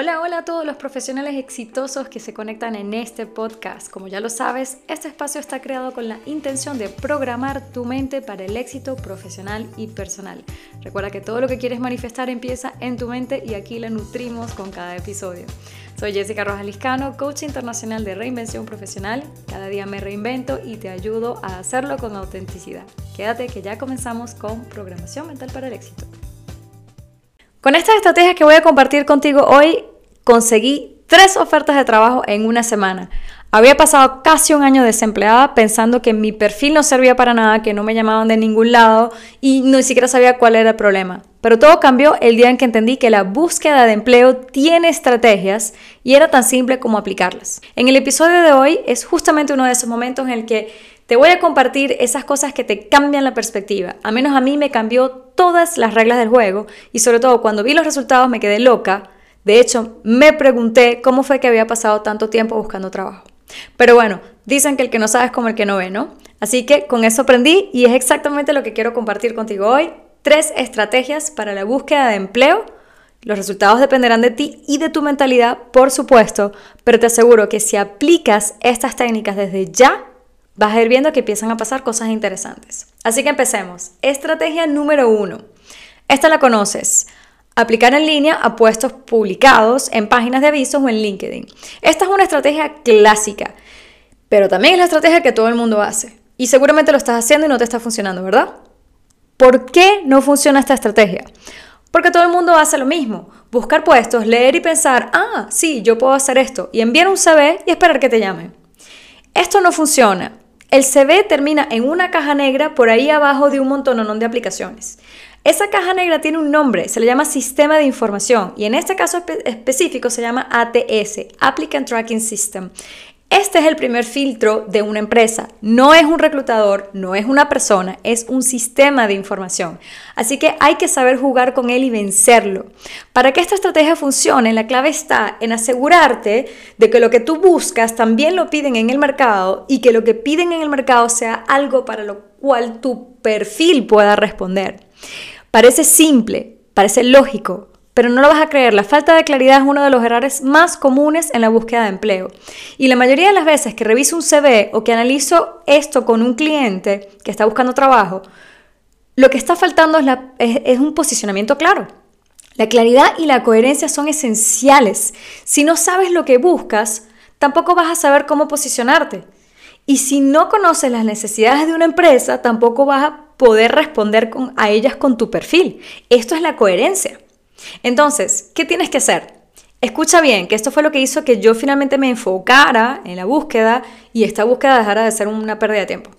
Hola, hola a todos los profesionales exitosos que se conectan en este podcast. Como ya lo sabes, este espacio está creado con la intención de programar tu mente para el éxito profesional y personal. Recuerda que todo lo que quieres manifestar empieza en tu mente y aquí la nutrimos con cada episodio. Soy Jessica Rojas Liscano, coach internacional de reinvención profesional. Cada día me reinvento y te ayudo a hacerlo con autenticidad. Quédate que ya comenzamos con programación mental para el éxito. Con estas estrategias que voy a compartir contigo hoy, conseguí tres ofertas de trabajo en una semana. Había pasado casi un año desempleada pensando que mi perfil no servía para nada, que no me llamaban de ningún lado y ni siquiera sabía cuál era el problema. Pero todo cambió el día en que entendí que la búsqueda de empleo tiene estrategias y era tan simple como aplicarlas. En el episodio de hoy es justamente uno de esos momentos en el que te voy a compartir esas cosas que te cambian la perspectiva. A menos a mí me cambió todas las reglas del juego y sobre todo cuando vi los resultados me quedé loca. De hecho, me pregunté cómo fue que había pasado tanto tiempo buscando trabajo. Pero bueno, dicen que el que no sabe es como el que no ve, ¿no? Así que con eso aprendí y es exactamente lo que quiero compartir contigo hoy. Tres estrategias para la búsqueda de empleo. Los resultados dependerán de ti y de tu mentalidad, por supuesto, pero te aseguro que si aplicas estas técnicas desde ya, vas a ir viendo que empiezan a pasar cosas interesantes. Así que empecemos. Estrategia número uno. Esta la conoces. Aplicar en línea a puestos publicados en páginas de avisos o en LinkedIn. Esta es una estrategia clásica, pero también es la estrategia que todo el mundo hace. Y seguramente lo estás haciendo y no te está funcionando, ¿verdad? ¿Por qué no funciona esta estrategia? Porque todo el mundo hace lo mismo. Buscar puestos, leer y pensar, ah, sí, yo puedo hacer esto. Y enviar un CV y esperar que te llamen. Esto no funciona. El CV termina en una caja negra por ahí abajo de un montón de aplicaciones. Esa caja negra tiene un nombre, se le llama Sistema de Información y en este caso específico se llama ATS, Applicant Tracking System. Este es el primer filtro de una empresa. No es un reclutador, no es una persona, es un sistema de información. Así que hay que saber jugar con él y vencerlo. Para que esta estrategia funcione, la clave está en asegurarte de que lo que tú buscas también lo piden en el mercado y que lo que piden en el mercado sea algo para lo cual tu perfil pueda responder. Parece simple, parece lógico, pero no lo vas a creer, la falta de claridad es uno de los errores más comunes en la búsqueda de empleo. Y la mayoría de las veces que reviso un CV o que analizo esto con un cliente que está buscando trabajo, lo que está faltando es, un posicionamiento claro. La claridad y la coherencia son esenciales. Si no sabes lo que buscas, tampoco vas a saber cómo posicionarte. Y si no conoces las necesidades de una empresa, tampoco vas a poder responder a ellas con tu perfil. Esto es la coherencia. Entonces, ¿qué tienes que hacer? Escucha bien, que esto fue lo que hizo que yo finalmente me enfocara en la búsqueda y esta búsqueda dejara de ser una pérdida de tiempo.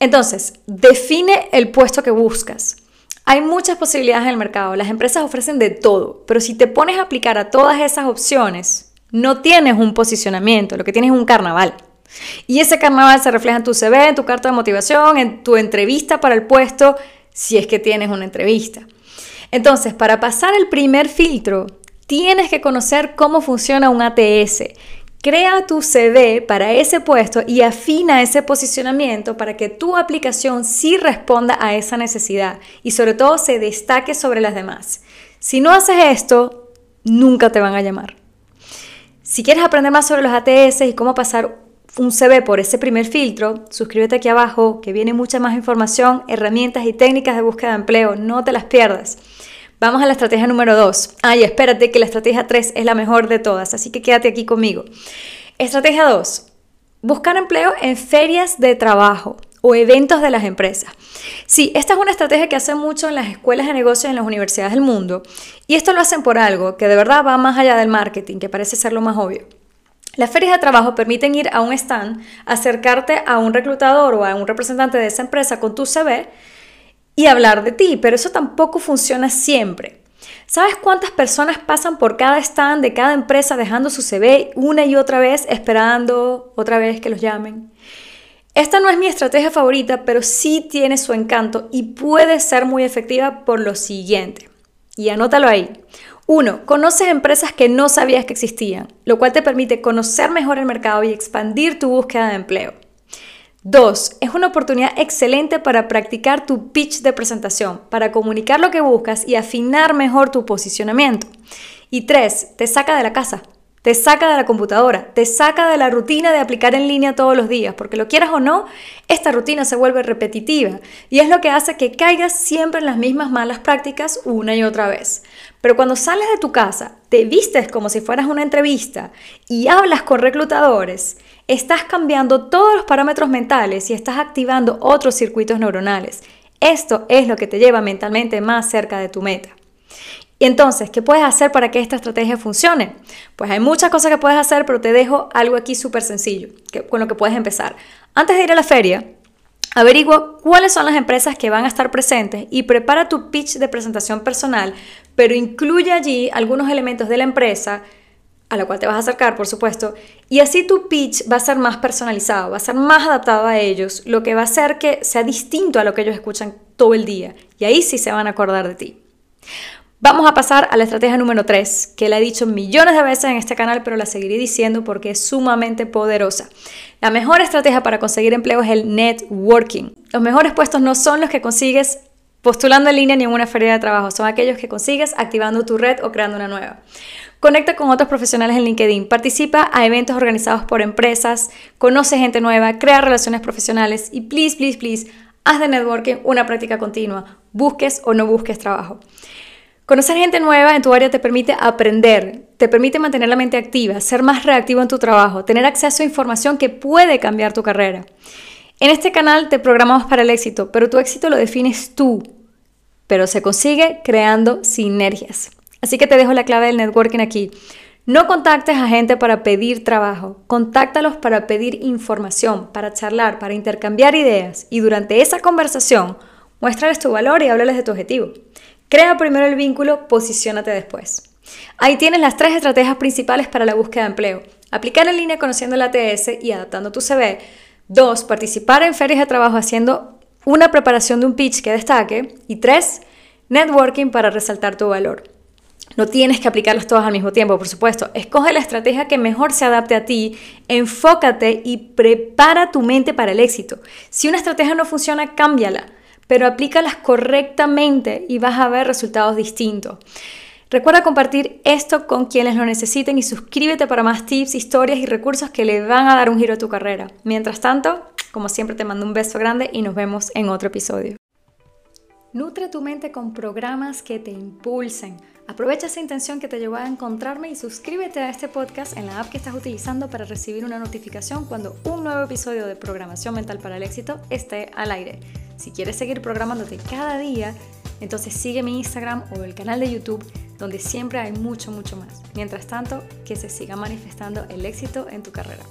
Entonces, define el puesto que buscas. Hay muchas posibilidades en el mercado, las empresas ofrecen de todo, pero si te pones a aplicar a todas esas opciones, no tienes un posicionamiento, lo que tienes es un carnaval. Y ese carnaval se refleja en tu CV, en tu carta de motivación, en tu entrevista para el puesto, si es que tienes una entrevista. Entonces, para pasar el primer filtro, tienes que conocer cómo funciona un ATS. Crea tu CV para ese puesto y afina ese posicionamiento para que tu aplicación sí responda a esa necesidad y sobre todo se destaque sobre las demás. Si no haces esto, nunca te van a llamar. Si quieres aprender más sobre los ATS y cómo pasar un CV por ese primer filtro, suscríbete aquí abajo que viene mucha más información, herramientas y técnicas de búsqueda de empleo, no te las pierdas. Vamos a la estrategia número 2. Ay, espérate que la estrategia 3 es la mejor de todas, así que quédate aquí conmigo. Estrategia 2. Buscar empleo en ferias de trabajo o eventos de las empresas. Sí, esta es una estrategia que hacen mucho en las escuelas de negocios en las universidades del mundo y esto lo hacen por algo que de verdad va más allá del marketing, que parece ser lo más obvio. Las ferias de trabajo permiten ir a un stand, acercarte a un reclutador o a un representante de esa empresa con tu CV y hablar de ti, pero eso tampoco funciona siempre. ¿Sabes cuántas personas pasan por cada stand de cada empresa dejando su CV una y otra vez, esperando otra vez que los llamen? Esta no es mi estrategia favorita, pero sí tiene su encanto y puede ser muy efectiva por lo siguiente. Y anótalo ahí. Uno, conoces empresas que no sabías que existían, lo cual te permite conocer mejor el mercado y expandir tu búsqueda de empleo. Dos, es una oportunidad excelente para practicar tu pitch de presentación, para comunicar lo que buscas y afinar mejor tu posicionamiento. Y tres, te saca de la casa. Te saca de la computadora, te saca de la rutina de aplicar en línea todos los días, porque lo quieras o no, esta rutina se vuelve repetitiva y es lo que hace que caigas siempre en las mismas malas prácticas una y otra vez. Pero cuando sales de tu casa, te vistes como si fueras una entrevista y hablas con reclutadores, estás cambiando todos los parámetros mentales y estás activando otros circuitos neuronales. Esto es lo que te lleva mentalmente más cerca de tu meta. Y entonces, ¿qué puedes hacer para que esta estrategia funcione? Pues hay muchas cosas que puedes hacer, pero te dejo algo aquí súper sencillo, con lo que puedes empezar. Antes de ir a la feria, averigua cuáles son las empresas que van a estar presentes y prepara tu pitch de presentación personal, pero incluye allí algunos elementos de la empresa a la cual te vas a acercar, por supuesto, y así tu pitch va a ser más personalizado, va a ser más adaptado a ellos, lo que va a hacer que sea distinto a lo que ellos escuchan todo el día, y ahí sí se van a acordar de ti. Vamos a pasar a la estrategia número 3, que la he dicho millones de veces en este canal, pero la seguiré diciendo porque es sumamente poderosa. La mejor estrategia para conseguir empleo es el networking. Los mejores puestos no son los que consigues postulando en línea ni en una feria de trabajo, son aquellos que consigues activando tu red o creando una nueva. Conecta con otros profesionales en LinkedIn, participa a eventos organizados por empresas, conoce gente nueva, crea relaciones profesionales y please, please, please, haz de networking una práctica continua, busques o no busques trabajo. Conocer gente nueva en tu área te permite aprender, te permite mantener la mente activa, ser más reactivo en tu trabajo, tener acceso a información que puede cambiar tu carrera. En este canal te programamos para el éxito, pero tu éxito lo defines tú, pero se consigue creando sinergias. Así que te dejo la clave del networking aquí. No contactes a gente para pedir trabajo, contáctalos para pedir información, para charlar, para intercambiar ideas y durante esa conversación muéstrales tu valor y háblales de tu objetivo. Crea primero el vínculo, posiciónate después. Ahí tienes las tres estrategias principales para la búsqueda de empleo. Aplicar en línea conociendo la ATS y adaptando tu CV. Dos, participar en ferias de trabajo haciendo una preparación de un pitch que destaque. Y tres, networking para resaltar tu valor. No tienes que aplicarlos todos al mismo tiempo, por supuesto. Escoge la estrategia que mejor se adapte a ti, enfócate y prepara tu mente para el éxito. Si una estrategia no funciona, cámbiala pero aplícalas correctamente y vas a ver resultados distintos. Recuerda compartir esto con quienes lo necesiten y suscríbete para más tips, historias y recursos que le van a dar un giro a tu carrera. Mientras tanto, como siempre te mando un beso grande y nos vemos en otro episodio. Nutre tu mente con programas que te impulsen. Aprovecha esa intención que te llevó a encontrarme y suscríbete a este podcast en la app que estás utilizando para recibir una notificación cuando un nuevo episodio de Programación Mental para el Éxito esté al aire. Si quieres seguir programándote cada día, entonces sigue mi Instagram o el canal de YouTube donde siempre hay mucho, mucho más. Mientras tanto, que se siga manifestando el éxito en tu carrera.